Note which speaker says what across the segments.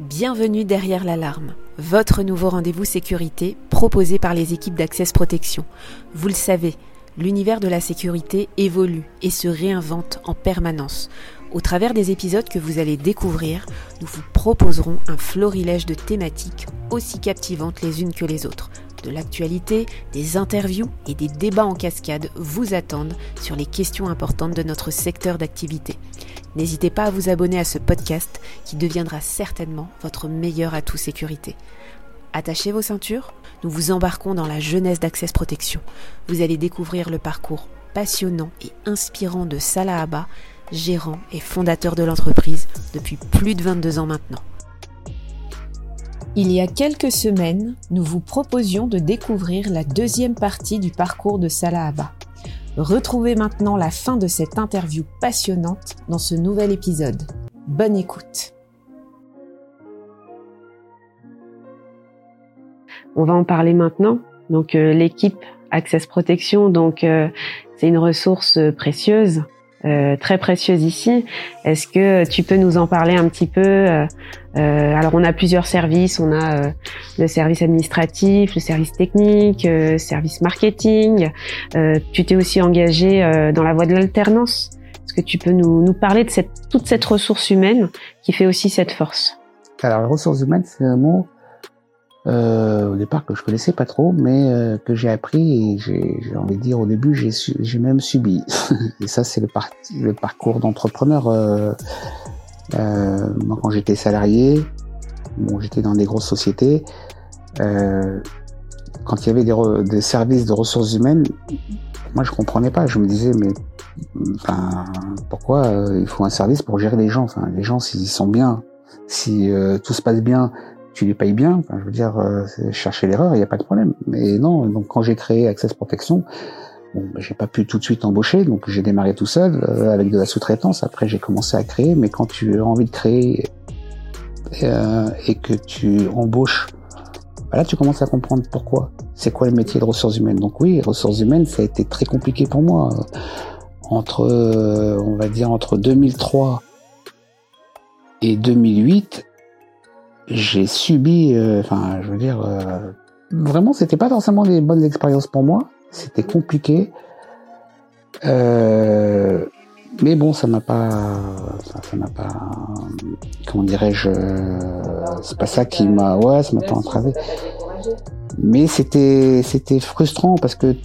Speaker 1: Bienvenue derrière l'alarme, votre nouveau rendez-vous sécurité proposé par les équipes d'Access Protection. Vous le savez, l'univers de la sécurité évolue et se réinvente en permanence. Au travers des épisodes que vous allez découvrir, nous vous proposerons un florilège de thématiques aussi captivantes les unes que les autres. De l'actualité, des interviews et des débats en cascade vous attendent sur les questions importantes de notre secteur d'activité. N'hésitez pas à vous abonner à ce podcast qui deviendra certainement votre meilleur atout sécurité. Attachez vos ceintures, nous vous embarquons dans la jeunesse d'Access Protection. Vous allez découvrir le parcours passionnant et inspirant de Salah Abba, gérant et fondateur de l'entreprise depuis plus de 22 ans maintenant. Il y a quelques semaines, nous vous proposions de découvrir la deuxième partie du parcours de Salah Abba. Retrouvez maintenant la fin de cette interview passionnante dans ce nouvel épisode. Bonne écoute. On va en parler maintenant. Donc euh, l'équipe Access Protection, donc euh, c'est une ressource précieuse euh, très précieuse ici. Est-ce que tu peux nous en parler un petit peu euh, euh Alors on a plusieurs services, on a euh, le service administratif, le service technique, euh, service marketing. tu t'es aussi engagé dans la voie de l'alternance. Est-ce que tu peux nous, nous parler de cette, toute cette ressource humaine qui fait aussi cette force?
Speaker 2: Alors la ressource humaine, c'est un mot euh, au départ que je connaissais pas trop, mais euh, que j'ai appris et j'ai envie de dire au début j'ai j'ai même subi. et ça c'est le, par le parcours d'entrepreneur. Euh, euh moi quand j'étais salarié, bon j'étais dans des grosses sociétés. Euh, quand il y avait des, des, services de ressources humaines, moi je comprenais pas. Je me disais mais enfin pourquoi il faut un service pour gérer les gens? Enfin les gens s'ils sont bien, si tout se passe bien tu les payes bien. Je veux dire, euh, chercher l'erreur, il n'y a pas de problème. Mais non, donc quand j'ai créé Access Protection, bon, ben, j'ai pas pu tout de suite embaucher, donc j'ai démarré tout seul euh, avec de la sous-traitance. Après, j'ai commencé à créer, mais quand tu as envie de créer euh, et que tu embauches, ben là, tu commences à comprendre pourquoi. C'est quoi le métier de ressources humaines? Donc oui, ressources humaines, ça a été très compliqué pour moi. Entre, on va dire, entre 2003 et 2008, j'ai subi, euh, enfin, je veux dire, euh, vraiment, c'était pas forcément des bonnes expériences pour moi. C'était compliqué. Euh, mais bon, ça m'a pas, ça m'a pas, comment dirais-je, c'est pas ça qui m'a, ouais, ça m'a pas entravé. Mais c'était, c'était frustrant parce que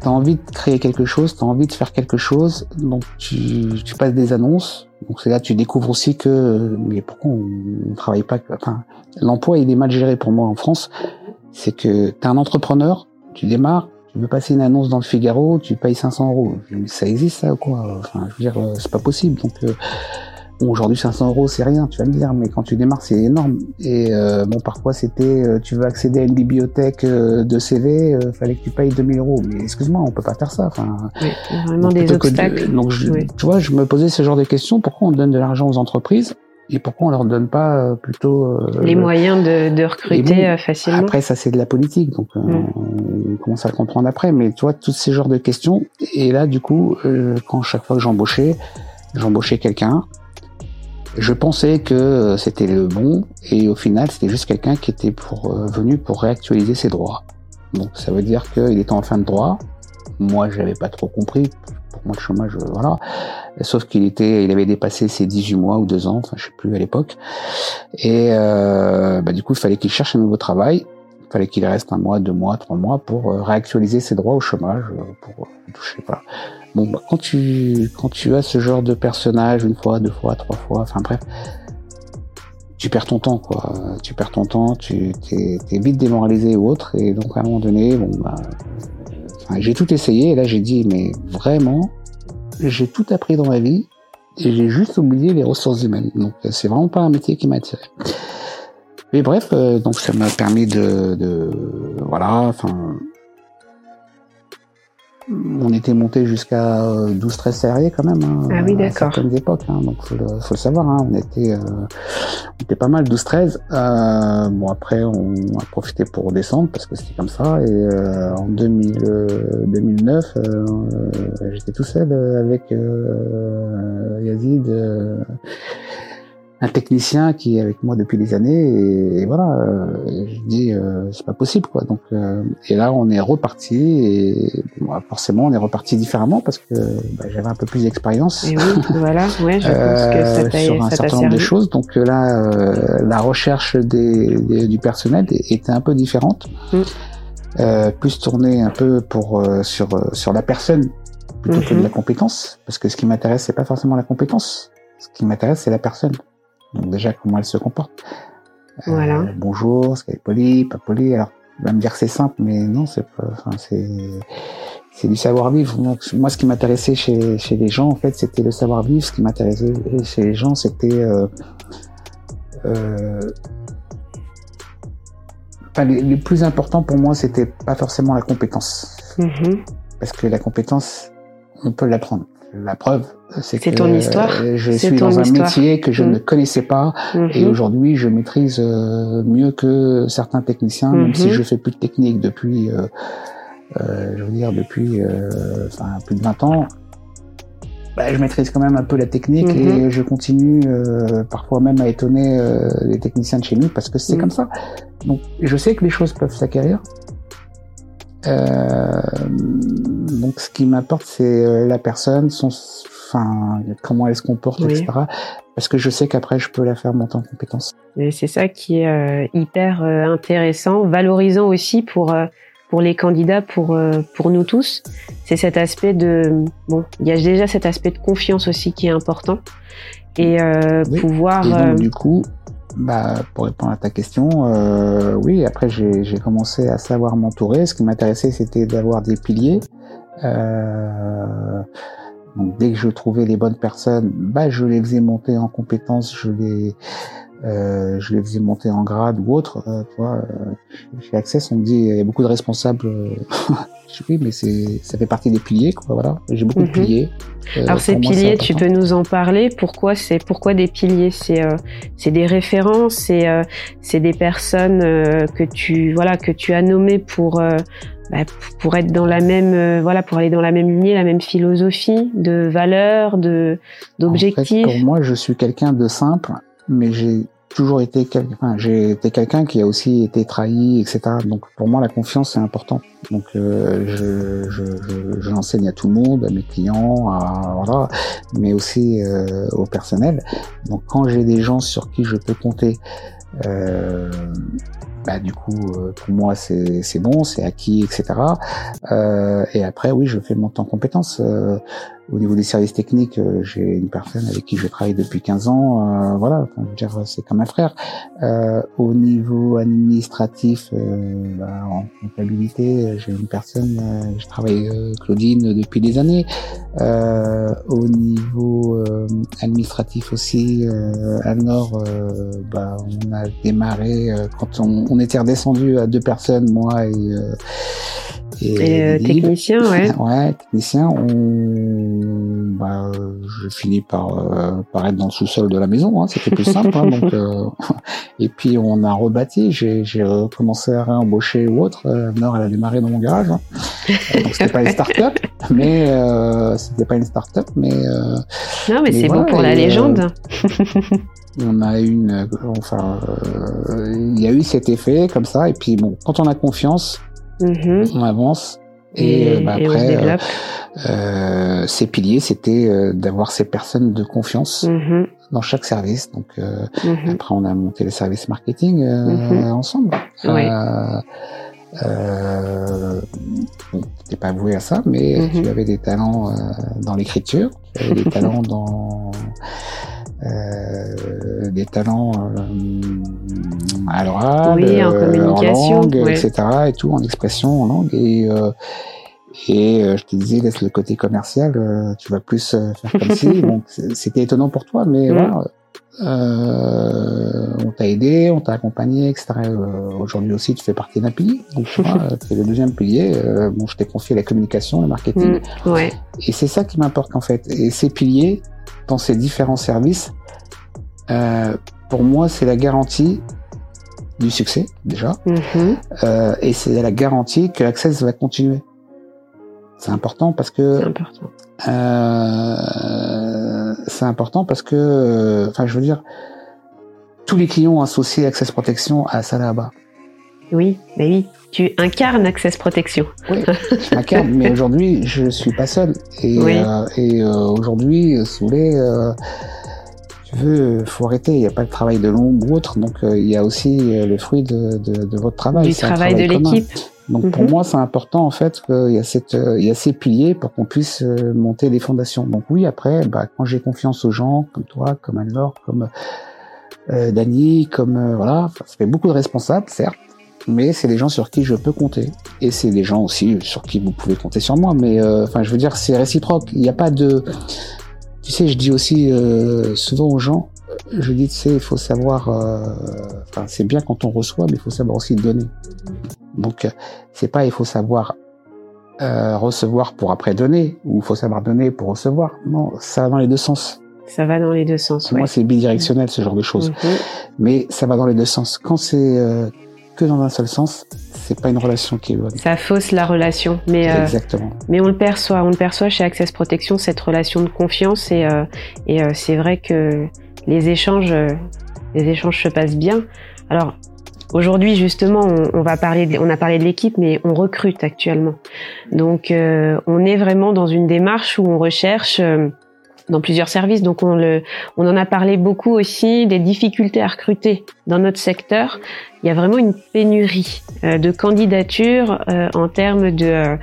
Speaker 2: t'as envie de créer quelque chose, t'as envie de faire quelque chose, donc tu, tu passes des annonces, donc c'est là tu découvres aussi que mais pourquoi on, ne travaille pas enfin l'emploi il est mal géré pour moi en France, c'est que tu un entrepreneur, tu démarres, tu veux passer une annonce dans le Figaro, tu payes 500 euros. Ça existe ça ou quoi? Enfin je veux dire c'est pas possible. Donc euh, Bon, aujourd'hui 500 euros c'est rien, tu vas me dire, mais quand tu démarres c'est énorme. Et euh, bon, parfois c'était, euh, tu veux accéder à une bibliothèque euh, de CV, euh, fallait que tu payes 2000 euros. Mais excuse-moi, on peut pas faire ça. Enfin,
Speaker 1: oui, vraiment des obstacles.
Speaker 2: donc, je, tu vois, je me posais ce genre de questions. Pourquoi on donne de l'argent aux entreprises et pourquoi on leur donne pas plutôt
Speaker 1: les moyens de, de recruter facilement
Speaker 2: Après, ça c'est de la politique, donc mm. on commence à le comprendre après. Mais tu vois, tous ces genres de questions. Et là, du coup, quand chaque fois que j'embauchais, j'embauchais quelqu'un je pensais que euh, c'était le bon et au final c'était juste quelqu'un qui était euh, venu pour réactualiser ses droits. Donc ça veut dire qu'il était en fin de droit. Moi j'avais pas trop compris. Pour moi le chômage, euh, voilà. Sauf qu'il était, il avait dépassé ses 18 mois ou 2 ans, enfin je sais plus à l'époque. Et euh, bah, du coup il fallait qu'il cherche un nouveau travail. Il fallait qu'il reste un mois, deux mois, trois mois pour réactualiser ses droits au chômage, pour toucher pas. Bon, bah, quand tu quand tu as ce genre de personnage une fois, deux fois, trois fois, enfin bref, tu perds ton temps, quoi. Tu perds ton temps, tu t'es, vite démoralisé ou autre, et donc à un moment donné, bon bah, j'ai tout essayé, et là j'ai dit, mais vraiment, j'ai tout appris dans ma vie, et j'ai juste oublié les ressources humaines. Donc c'est vraiment pas un métier qui m'attirait. Mais bref, euh, donc ça m'a permis de, de voilà, enfin on était monté jusqu'à 12-13 salariés quand même. Hein,
Speaker 1: ah oui, d'accord.
Speaker 2: À certaines époques, hein, donc faut le, faut le savoir. Hein, on était, euh, on était pas mal 12-13. Euh, bon après, on a profité pour descendre parce que c'était comme ça. Et euh, en 2000, 2009, euh, euh, j'étais tout seul avec Yazid un technicien qui est avec moi depuis des années et, voilà euh, je dis euh, c'est pas possible quoi. Donc euh, et là on est reparti et forcément on est reparti différemment parce que bah, j'avais un peu plus d'expérience.
Speaker 1: Oui, voilà ouais je pense que ça
Speaker 2: sur un certain nombre de choses. Donc là la recherche des, du personnel était un peu différente. Mm. plus tournée un peu pour sur sur la personne plutôt que de la mm-hmm. compétence parce que ce qui m'intéresse c'est pas forcément la compétence. Ce qui m'intéresse c'est la personne déjà, comment elle se comporte.
Speaker 1: Euh, voilà.
Speaker 2: bonjour, est-ce qu'elle est polie, pas polie? Alors, il va me dire que c'est simple, mais non, c'est pas, enfin, c'est, c'est du savoir-vivre. moi, ce qui m'intéressait chez, chez les gens, en fait, c'était le savoir-vivre. Ce qui m'intéressait chez les gens, c'était, euh, euh, enfin, le, plus important pour moi, c'était pas forcément la compétence. Mm-hmm. Parce que la compétence, on peut l'apprendre. La preuve, c'est que
Speaker 1: ton histoire.
Speaker 2: je suis dans un métier que je mm. ne connaissais pas et mm-hmm. aujourd'hui je maîtrise euh, mieux que certains techniciens, même si mm-hmm. je fais plus de technique depuis, euh, euh, je veux dire depuis, enfin plus de 20 ans. Bah, je maîtrise quand même un peu la technique et mm-hmm. je continue parfois même à étonner les techniciens de chez nous parce que c'est mm. comme ça. Donc je sais que les choses peuvent s'acquérir. Euh, donc ce qui m'importe, c'est la personne, son, enfin comment elle se comporte, etc. Parce que je sais qu'après je peux la faire monter en compétence.
Speaker 1: C'est ça qui est euh, hyper euh, intéressant, valorisant aussi pour euh, pour les candidats, pour pour nous tous. C'est cet aspect de bon, il y a déjà cet aspect de confiance aussi qui est important et pouvoir.
Speaker 2: Et donc, du coup, bah, pour répondre à ta question, oui, après j'ai commencé à savoir m'entourer. Ce qui m'intéressait, c'était d'avoir des piliers. Euh, donc dès que je trouvais les bonnes personnes, bah je les faisais monter en compétences, je les euh, je les faisais monter en grade ou autre. Euh, tu vois, euh, chez Access, on me dit il y a beaucoup de responsables. Euh, je dis oui, mais c'est ça fait partie des piliers, quoi. Voilà, j'ai beaucoup de mhm. piliers.
Speaker 1: Euh, Alors ces piliers, tu peux nous en parler Pourquoi c'est pourquoi des piliers? C'est c'est des références, c'est c'est des personnes que tu voilà que tu as nommées pour bah, pour être dans la même euh, voilà pour aller dans la même lignée la même philosophie de valeurs de d'objectifs
Speaker 2: pour moi je suis quelqu'un de simple mais j'ai toujours été quelqu'un j'ai été quelqu'un qui a aussi été trahi etc donc pour moi la confiance c'est important. Donc euh, je, je, je, je l'enseigne à tout le monde à mes clients à voilà mais aussi euh, au personnel. Donc quand j'ai des gens sur qui je peux compter euh, bah, du coup, euh, pour moi, c'est bon, c'est acquis, etc. Euh, et après, oui, je fais monter en compétences. Euh, au niveau des services techniques, j'ai une personne avec qui je travaille depuis 15 ans. Voilà, enfin, c'est comme un frère. Au niveau administratif, bah, en comptabilité, j'ai une personne, je travaille Claudine depuis des années. au niveau administratif aussi, à Nord, bah, on a démarré quand on était redescendu à deux personnes, moi et
Speaker 1: et, euh, technicien, ouais.
Speaker 2: ouais, technicien. On, bah, je finis par, euh, par être dans le sous-sol de la maison. Hein, C'était plus simple. Hein, donc, euh, et puis on a rebâti. J'ai, j'ai commencé à réembaucher ou autre. Euh, Nord, elle a démarré dans mon garage. Hein. Donc c'était pas une start-up, mais euh, c'était pas une start-up, mais.
Speaker 1: non, mais, c'est bon pour la légende.
Speaker 2: on a une, enfin, il y a eu cet effet comme ça. Et puis bon, quand on a confiance Mhm. On avance. Et, bah, après, euh, euh, ces piliers, c'était euh, d'avoir ces personnes de confiance mhm. dans chaque service. Donc mhm. après, on a monté le service marketing ensemble. Ouais. Euh, t'es pas voué à ça, mais tu avais des talents dans l'écriture, tu avais des talents dans euh, des talents euh, à l'oral,
Speaker 1: oui, en, euh, communication,
Speaker 2: langue, etc. et tout, en expression, en langue. Et, et je te disais, laisse le côté commercial, tu vas plus faire comme si. C'était étonnant pour toi, mais voilà. Euh, on t'a aidé, on t'a accompagné, etc. Euh, Aujourd'hui aussi, tu fais partie d'un pilier. Donc, tu c'est le deuxième pilier. Euh, bon, je t'ai confié la communication, le marketing.
Speaker 1: Mm, ouais.
Speaker 2: Et c'est ça qui m'importe en fait. Et ces piliers, dans ces différents services, euh, pour moi, c'est la garantie du succès déjà, mm-hmm. euh, et c'est la garantie que l'Access va continuer. C'est important parce que.
Speaker 1: C'est important.
Speaker 2: Euh, c'est important parce que, enfin, je veux dire, tous les clients associés Access Protection à ça là-bas.
Speaker 1: Oui, mais oui, tu incarnes Access Protection.
Speaker 2: Oui, je m'incarne, mais aujourd'hui, je suis pas seul. Et, euh, et euh, aujourd'hui, euh, tu veux, faut arrêter. Il n'y a pas de travail de l'ombre ou autre, donc euh, il y a aussi le fruit de, de, de votre travail.
Speaker 1: Du travail, travail, de l'équipe.
Speaker 2: Donc pour mhm. moi, c'est important en fait qu'il y a cette, il y a ces piliers pour qu'on puisse monter les fondations. Donc oui, après, bah, quand j'ai confiance aux gens, comme toi, comme Anne-Laure, comme euh, Dany, comme voilà, ça fait beaucoup de responsables, certes mais c'est des gens sur qui je peux compter. Et c'est des gens aussi sur qui vous pouvez compter sur moi. Mais euh, enfin, je veux dire, c'est réciproque. Il n'y a pas de. Tu sais, je dis aussi euh, souvent aux gens, je dis, tu sais, il faut savoir. Euh, enfin, c'est bien quand on reçoit, mais il faut savoir aussi donner. Donc, c'est pas il faut savoir recevoir pour après donner, ou il faut savoir donner pour recevoir. Non, ça va dans les deux sens.
Speaker 1: Ça va dans les deux sens.
Speaker 2: Moi, c'est bidirectionnel ce genre de choses. Mhm. Mais ça va dans les deux sens. Quand c'est que dans un seul sens, c'est pas une relation qui est bonne.
Speaker 1: Ça fausse la relation, mais
Speaker 2: euh, exactement.
Speaker 1: Mais on le perçoit, on le perçoit chez Access Protection cette relation de confiance et euh, et euh, c'est vrai que les échanges, les échanges se passent bien. Alors aujourd'hui justement, on, on va parler, de, on a parlé de l'équipe, mais on recrute actuellement. Donc on est vraiment dans une démarche où on recherche dans plusieurs services. Donc on, le, on en a parlé beaucoup aussi des difficultés à recruter dans notre secteur. Il y a vraiment une pénurie euh, de candidatures euh, en termes de,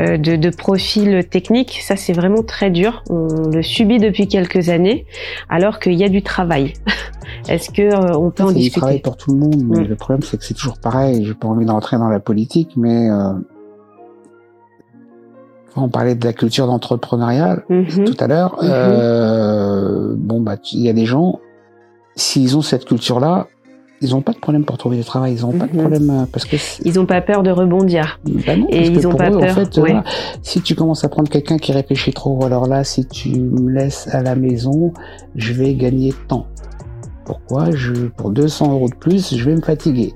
Speaker 1: euh, de, de profils techniques. Ça c'est vraiment très dur. On le subit depuis quelques années, alors qu'il y a du travail. Est-ce que on peut en discuter?
Speaker 2: a travail pour tout le monde, mais mm. le problème c'est que c'est toujours pareil. J'ai pas envie d'entrer dans la politique, mais on parlait de la culture d'entrepreneuriat mhm. tout à l'heure. Mhm. Euh, bon, bah, il y a des gens, s'ils ont cette culture-là, ils n'ont pas de problème pour trouver du travail. Ils n'ont pas de mhm. problème euh, parce que
Speaker 1: ils n'ont pas peur de rebondir.
Speaker 2: Bah et ils n'ont pas peur. En fait, si tu commences à prendre quelqu'un qui réfléchit trop, alors là, si tu me laisses à la maison, je vais gagner temps. Pourquoi? Je pour 200 euros de plus, je vais me fatiguer.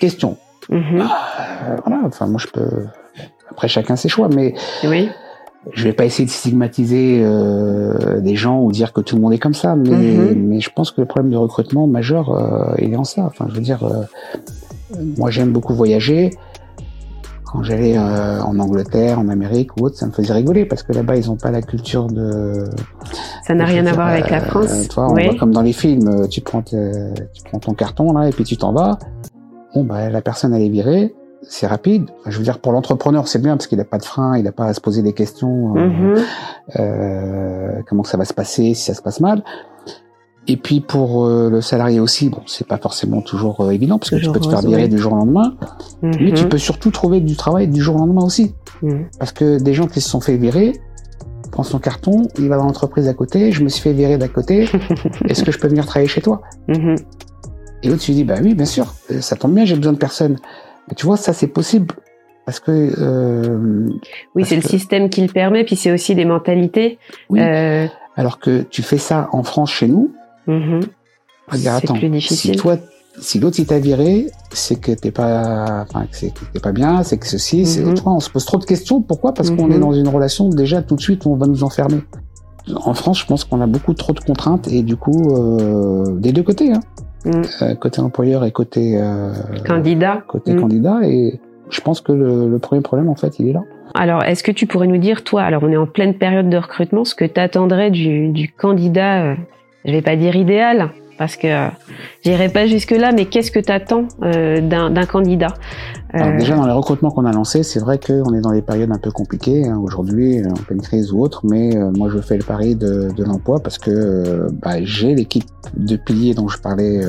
Speaker 2: Question. Ah, voilà. Enfin, moi, je peux après, chacun ses choix, mais
Speaker 1: oui.
Speaker 2: je vais pas essayer de stigmatiser euh, des gens ou dire que tout le monde est comme ça, mais, mm-hmm. mais je pense que le problème de recrutement majeur, euh, il est en ça. Enfin, je veux dire, euh, moi, j'aime beaucoup voyager. Quand j'allais euh, en Angleterre, en Amérique ou autre, ça me faisait rigoler parce que là-bas, ils ont pas la culture de.
Speaker 1: Ça n'a rien à voir avec la France.
Speaker 2: toi, on voit comme dans les films, tu prends, tu prends ton carton là et puis tu t'en vas. Bon, bah, la personne elle est virée c'est rapide. Je veux dire, pour l'entrepreneur, c'est bien parce qu'il n'a pas de frein, il n'a pas à se poser des questions. Euh, mhm. euh, comment ça va se passer si ça se passe mal. Et puis pour euh, le salarié aussi, bon, c'est pas forcément toujours évident parce que tu peux te faire virer du jour au lendemain, mais tu mhm. peux surtout trouver du travail du jour au lendemain aussi, mhm. parce que des gens qui se sont fait virer, prend son carton, il va dans l'entreprise à côté, je me suis fait virer d'à côté, est-ce que je peux venir travailler chez toi? Et l'autre tu dis bah oui, bien sûr, ça tombe bien, j'ai besoin de tu vois, ça c'est possible parce que euh,
Speaker 1: oui, c'est le système qui le permet, puis c'est aussi des mentalités.
Speaker 2: Oui. Euh... Alors que tu fais ça en France chez nous,
Speaker 1: mm dire attends, plus difficile.
Speaker 2: si toi, si l'autre il t'a viré, c'est que t'es pas, enfin, que t'es pas bien, c'est que ceci, c'est, mm on se pose trop de questions. Pourquoi? Parce qu'on est mhm. dans une relation déjà tout de suite on va nous enfermer. En France, je pense qu'on a beaucoup trop de contraintes et du coup, euh, des deux côtés. Hein. Mm. Euh, côté employeur et côté
Speaker 1: euh, candidat.
Speaker 2: Côté mm. candidat. Et je pense que le, le, premier problème, en fait, il est là.
Speaker 1: Alors, est-ce que tu pourrais nous dire, toi, alors on est en pleine période de recrutement, ce que tu attendrais du, du candidat, euh, je vais pas dire idéal, parce que euh, j'irai pas jusque là, mais qu'est-ce que tu attends euh, d'un candidat?
Speaker 2: Euh... Déjà dans les recrutements qu'on a lancés, c'est vrai qu'on est dans des périodes un peu compliquées hein, aujourd'hui, en pleine crise ou autre, mais euh, moi je fais le pari de, l'emploi parce que euh, bah, j'ai l'équipe de piliers dont je parlais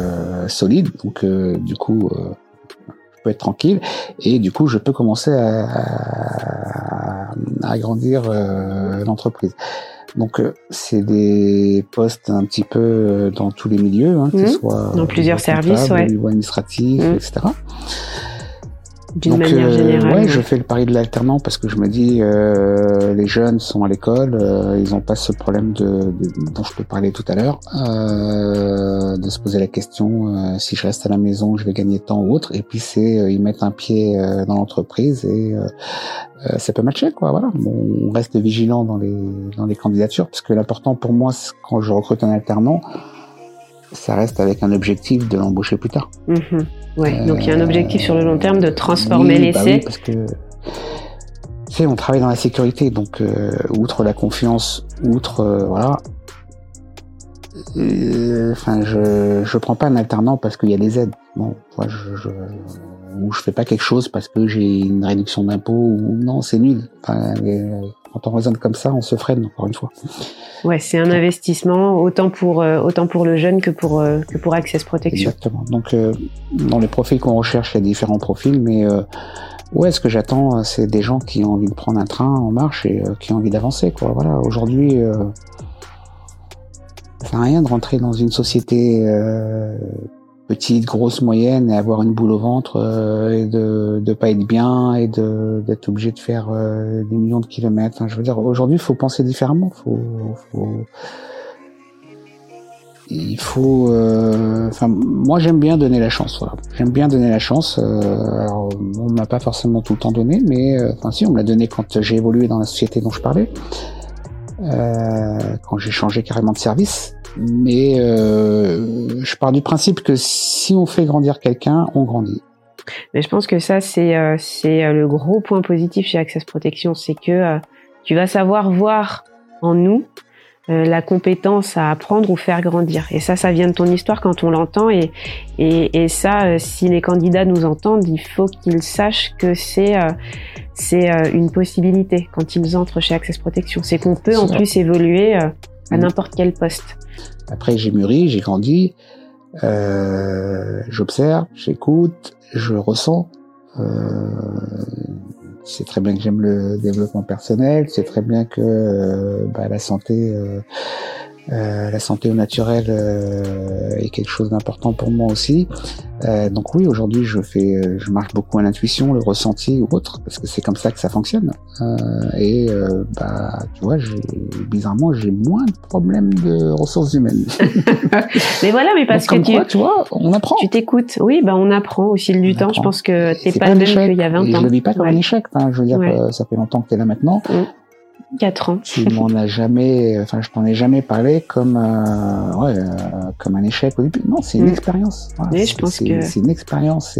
Speaker 2: solide, donc du coup je peux être tranquille. Et du coup je peux commencer à, à agrandir l'entreprise. Donc euh, c'est des postes un petit peu euh, dans tous les milieux, hein, que ce mmh. soit
Speaker 1: dans plusieurs services, ouais.
Speaker 2: au niveau administratif, mmh. etc.
Speaker 1: D'une manière euh, générale.
Speaker 2: Ouais, je fais le pari de l'alternant parce que je me dis, euh, les jeunes sont à l'école, euh, ils n'ont pas ce problème de, de, dont je te parlais tout à l'heure, euh, de se poser la question euh, si je reste à la maison, je vais gagner tant ou autre. Et puis c'est, ils mettent un pied dans l'entreprise et ça peut matcher, quoi. Voilà. Bon, on reste vigilant dans les dans les candidatures parce que l'important pour moi, quand je recrute un alternant, ça reste avec un objectif de l'embaucher plus tard.
Speaker 1: Mhm. Ouais, donc il y a un objectif sur le long terme de transformer l'essai. Bah oui,
Speaker 2: parce que tu sais, on travaille dans la sécurité, donc outre la confiance, outre voilà, enfin, je je prends pas un alternant parce qu'il y a des aides. Bon, moi, je, je ou je fais pas quelque chose parce que j'ai une réduction d'impôt ou non, c'est nul. Enfin, quand on raisonne comme ça, on se freine encore une fois.
Speaker 1: Ouais, c'est un investissement autant pour euh, autant pour le jeune que pour euh, que pour Access Protection.
Speaker 2: Exactement. Donc euh, dans les profils qu'on recherche, il y a différents profils, mais ouais, ce que j'attends, c'est des gens qui ont envie de prendre un train en marche et qui ont envie d'avancer. Quoi. Voilà. Aujourd'hui ça sert à rien de rentrer dans une société euh, petite, grosse, moyenne et avoir une boule au ventre euh, et de de pas être bien et de d'être obligé de faire euh, des millions de kilomètres. Je veux dire, aujourd'hui, il faut penser différemment. Il faut. Enfin, moi, j'aime bien donner la chance. Voilà. J'aime bien donner la chance. alors, on m'a pas forcément tout le temps donné, mais enfin, si, on me l'a donné quand j'ai évolué dans la société dont je parlais. Euh, quand j'ai changé carrément de service. Mais euh, je pars du principe que si on fait grandir quelqu'un, on grandit.
Speaker 1: Mais je pense que ça, c'est euh, c'est le gros point positif chez Access Protection, c'est que tu vas savoir voir en nous euh, la compétence à apprendre ou faire grandir. Et ça, ça vient de ton histoire quand on l'entend. Et, et, et, ça, euh, si les candidats nous entendent, il faut qu'ils sachent que c'est euh, c'est une possibilité quand ils entrent chez Access Protection. C'est qu'on peut en plus évoluer à mm. n'importe quel poste.
Speaker 2: Après, j'ai mûri, j'ai grandi, j'observe, j'écoute, je ressens. C'est très bien que j'aime le développement personnel, c'est très bien que euh, bah, la santé euh, euh, la santé au naturel euh, est quelque chose d'important pour moi aussi. Euh, donc oui, aujourd'hui, je fais, euh, je marche beaucoup à l'intuition, le ressenti ou autre, parce que c'est comme ça que ça fonctionne. et bah, tu vois, bizarrement, j'ai moins de problèmes de ressources humaines.
Speaker 1: mais voilà, mais parce que
Speaker 2: tu, tu vois, on apprend.
Speaker 1: Tu t'écoutes. Oui, bah on apprend au fil du temps. Je pense que t'es pas, le même qu'il y a 20 ans.
Speaker 2: Je le vis pas comme un échec. Hein. Je veux dire, ça fait longtemps que t'es là maintenant. Mm.
Speaker 1: 4 ans.
Speaker 2: Tu m'en as jamais, enfin, je t'en ai jamais parlé comme, euh, ouais, euh, comme un échec au début. Non, c'est une mm. expérience.
Speaker 1: oui, je pense que
Speaker 2: c'est une expérience.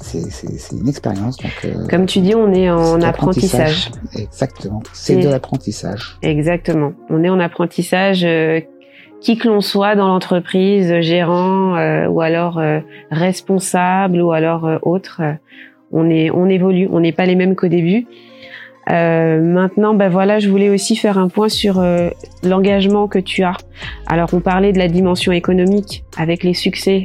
Speaker 2: C'est une expérience. Euh,
Speaker 1: comme tu dis, on est en apprentissage.
Speaker 2: Exactement. C'est de l'apprentissage.
Speaker 1: Exactement. On est en apprentissage. Qui que l'on soit dans l'entreprise, gérant ou alors responsable ou alors autre, on est on évolue. On n'est pas les mêmes qu'au début. Euh, maintenant, ben voilà, je voulais aussi faire un point sur euh, l'engagement que tu as. Alors, on parlait de la dimension économique avec les succès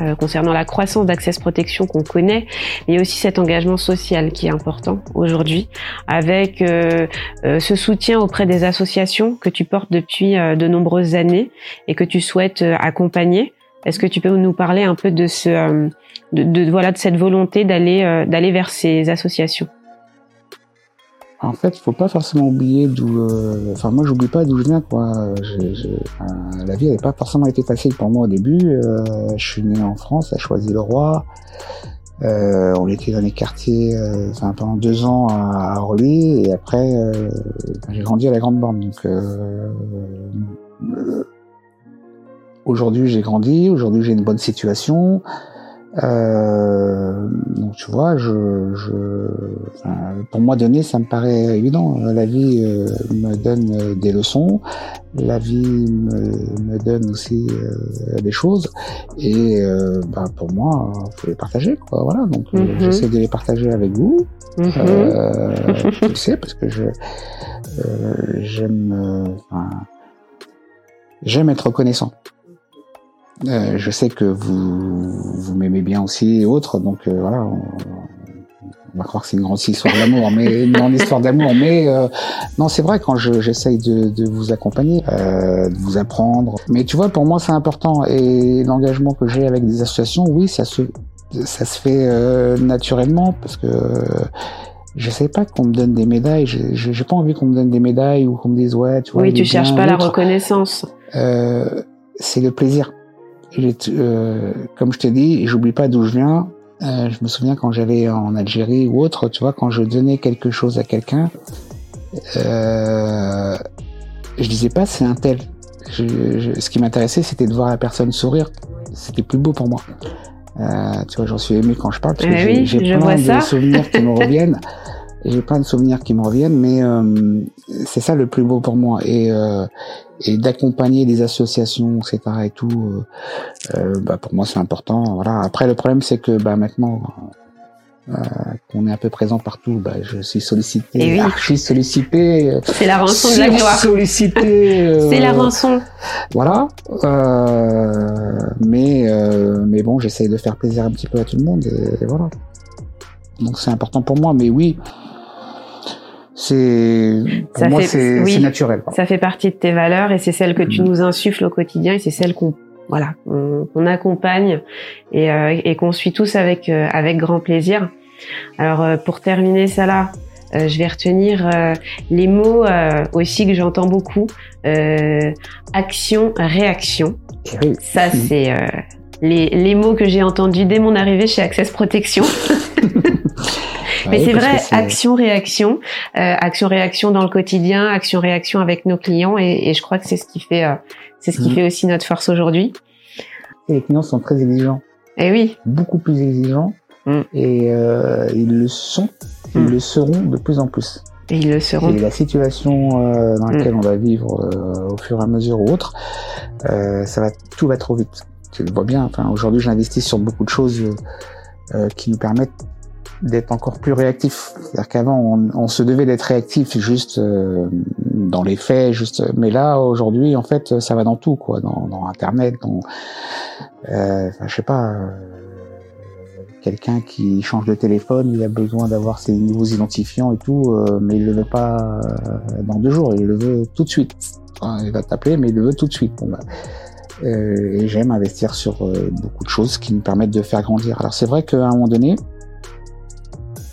Speaker 1: euh, concernant la croissance d'Access Protection qu'on connaît, mais aussi cet engagement social qui est important aujourd'hui, avec euh, ce soutien auprès des associations que tu portes depuis de nombreuses années et que tu souhaites accompagner. Est-ce que tu peux nous parler un peu de ce, de, de voilà, de cette volonté d'aller d'aller vers ces associations?
Speaker 2: En fait, il faut pas forcément oublier d'où. Euh, enfin, moi, j'oublie pas d'où je viens, quoi. la vie n'avait pas forcément été facile pour moi au début. Euh, je suis né en France, à Choisy-le-Roi. Euh, on était dans les quartiers, enfin pendant deux ans à, à et après j'ai grandi à la Grande Bande. Donc aujourd'hui, j'ai grandi. Aujourd'hui, j'ai une bonne situation. Euh, tu vois, je, je pour moi donner, ça me paraît évident. La vie euh, me donne euh, des leçons, la vie me, me donne aussi euh, des choses, et bah, pour moi, faut les partager, quoi. Voilà, donc mhm. j'essaie de les partager avec vous. Mm je sais parce que je j'aime, j'aime être reconnaissant. Euh, je sais que vous, vous m'aimez bien aussi et autres, donc euh, voilà, on, va croire que c'est une grande histoire d'amour, mais une grande histoire d'amour. Mais euh, non, c'est vrai quand j'essaye de, de, vous accompagner, de vous apprendre. Mais tu vois, pour moi, c'est important et l'engagement que j'ai avec des associations, oui, ça se ça se fait naturellement parce que je sais pas qu'on me donne des médailles. J'ai pas envie qu'on me donne des médailles ou qu'on me dise ouais, tu vois.
Speaker 1: Oui, tu cherches pas la reconnaissance.
Speaker 2: c'est le plaisir euh, comme je t'ai dit, j'oublie pas d'où je viens. Euh, je me souviens quand j'allais en Algérie ou autre, tu vois, quand je donnais quelque chose à quelqu'un, euh, je disais pas c'est un tel. ce qui m'intéressait, c'était de voir la personne sourire. C'était plus beau pour moi. Euh, tu vois, j'en suis ému quand je parle parce que j'ai plein de souvenirs qui me reviennent. J'ai plein de souvenirs qui me reviennent, mais euh, c'est ça le plus beau pour moi. Et, euh, et d'accompagner des associations, etc. et tout, euh, bah pour moi c'est important. Voilà. Après le problème c'est que bah maintenant euh, qu'on est un peu présent partout, bah, je suis sollicité,
Speaker 1: et eh oui.
Speaker 2: archi sollicité.
Speaker 1: C'est la rançon de la gloire.
Speaker 2: Sollicité.
Speaker 1: c'est la rançon.
Speaker 2: Voilà. mais mais bon, j'essaie de faire plaisir un petit peu à tout le monde et voilà. Donc c'est important pour moi, mais oui, c'est pour moi c'est naturel.
Speaker 1: Ça fait partie de tes valeurs et c'est celle que tu mm. nous insuffles au quotidien et c'est celle qu'on voilà on, accompagne et, euh, et qu'on suit tous avec euh, avec grand plaisir. Alors euh, pour terminer ça là, je vais retenir les mots aussi que j'entends beaucoup action réaction. Ça mm. c'est les, les mots que j'ai entendus dès mon arrivée chez Access Protection. Mais c'est vrai, action-réaction, euh, action-réaction dans le quotidien, action-réaction avec nos clients, et, et, je crois que c'est ce qui fait, euh, c'est ce qui mmh. fait aussi notre force aujourd'hui.
Speaker 2: Les clients sont très exigeants.
Speaker 1: Et eh oui.
Speaker 2: Beaucoup plus exigeants, mmh. et euh, ils le sont, ils mmh. le seront de plus en plus.
Speaker 1: Et ils le seront.
Speaker 2: Et la situation euh, dans laquelle on va vivre euh, au fur et à mesure ou autre, ça va, tout va trop vite. Tu le vois bien. Enfin, aujourd'hui, j'investis sur beaucoup de choses qui nous permettent d'être encore plus réactif. C'est-à-dire qu'avant, on, se devait d'être réactif juste euh, dans les faits, juste. Mais là, aujourd'hui, en fait, ça va dans tout, quoi, dans, dans Internet, dans, euh, je sais pas. Euh, quelqu'un qui change de téléphone, il a besoin d'avoir ses nouveaux identifiants et tout, euh, mais il le veut pas dans deux jours, il le veut tout de suite. Enfin, il va t'appeler, mais il le veut tout de suite. Bon, bah, et j'aime investir sur beaucoup de choses qui nous permettent de faire grandir. Alors c'est vrai qu'à un moment donné,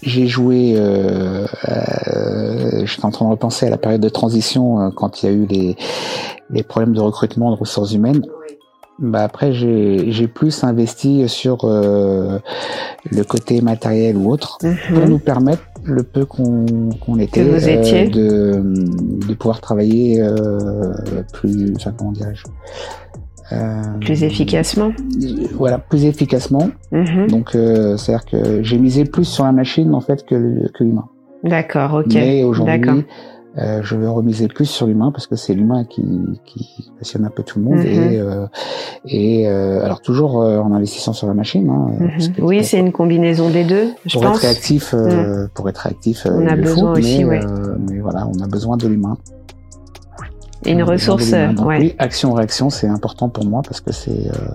Speaker 2: j'ai joué, euh, euh, j'étais en train de repenser à la période de transition euh, quand il y a eu les, les problèmes de recrutement de ressources humaines. Bah après j'ai plus investi sur euh, le côté matériel ou autre mhm. pour nous permettre le peu qu'on qu'on était
Speaker 1: euh,
Speaker 2: de, de pouvoir travailler plus enfin comment dirais-je
Speaker 1: plus efficacement.
Speaker 2: Voilà, plus efficacement. Mm-hmm. Donc, euh, c'est-à-dire que j'ai misé plus sur la machine en fait que, que l'humain.
Speaker 1: D'accord, ok.
Speaker 2: Mais aujourd'hui, euh, je veux remiser plus sur l'humain parce que c'est l'humain qui, qui passionne un peu tout le monde mm-hmm. et, euh, et euh, alors toujours euh, en investissant sur la machine. Hein,
Speaker 1: mm-hmm. Oui, c'est une combinaison des deux. Je
Speaker 2: pour être réactif, mm. pour être réactif,
Speaker 1: on a besoin aussi,
Speaker 2: mais,
Speaker 1: ouais.
Speaker 2: mais voilà, on a besoin de l'humain
Speaker 1: une ressource. ouais.
Speaker 2: Oui, action-réaction, c'est important pour moi parce que c'est euh,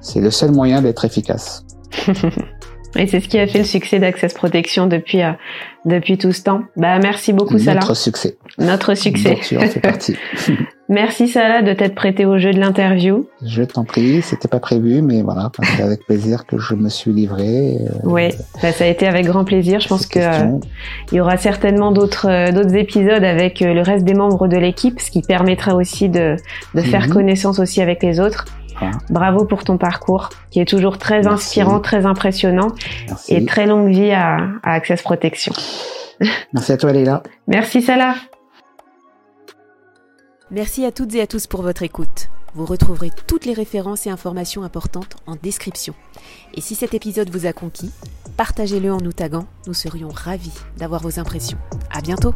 Speaker 2: c'est le seul moyen d'être efficace.
Speaker 1: Et c'est ce qui a fait le succès d'Access Protection depuis euh, depuis tout ce temps. Bah merci beaucoup Salah.
Speaker 2: Notre succès.
Speaker 1: Notre succès. merci Salah de t'être prêté au jeu de l'interview.
Speaker 2: Je t'en prie, c'était pas prévu, mais voilà, c'est avec plaisir que je me suis livré.
Speaker 1: Euh, oui, bah, ça a été avec grand plaisir. Je pense que euh, il y aura certainement d'autres d'autres épisodes avec le reste des membres de l'équipe, ce qui permettra aussi de de faire mhm. connaissance aussi avec les autres. Bravo pour ton parcours, qui est toujours très inspirant, très impressionnant, et très longue vie à, Access Protection.
Speaker 2: Merci à toi, Leila.
Speaker 1: Merci, Salah.
Speaker 3: Merci à toutes et à tous pour votre écoute. Vous retrouverez toutes les références et informations importantes en description. Et si cet épisode vous a conquis, partagez-le en nous taguant. Nous serions ravis d'avoir vos impressions. À bientôt!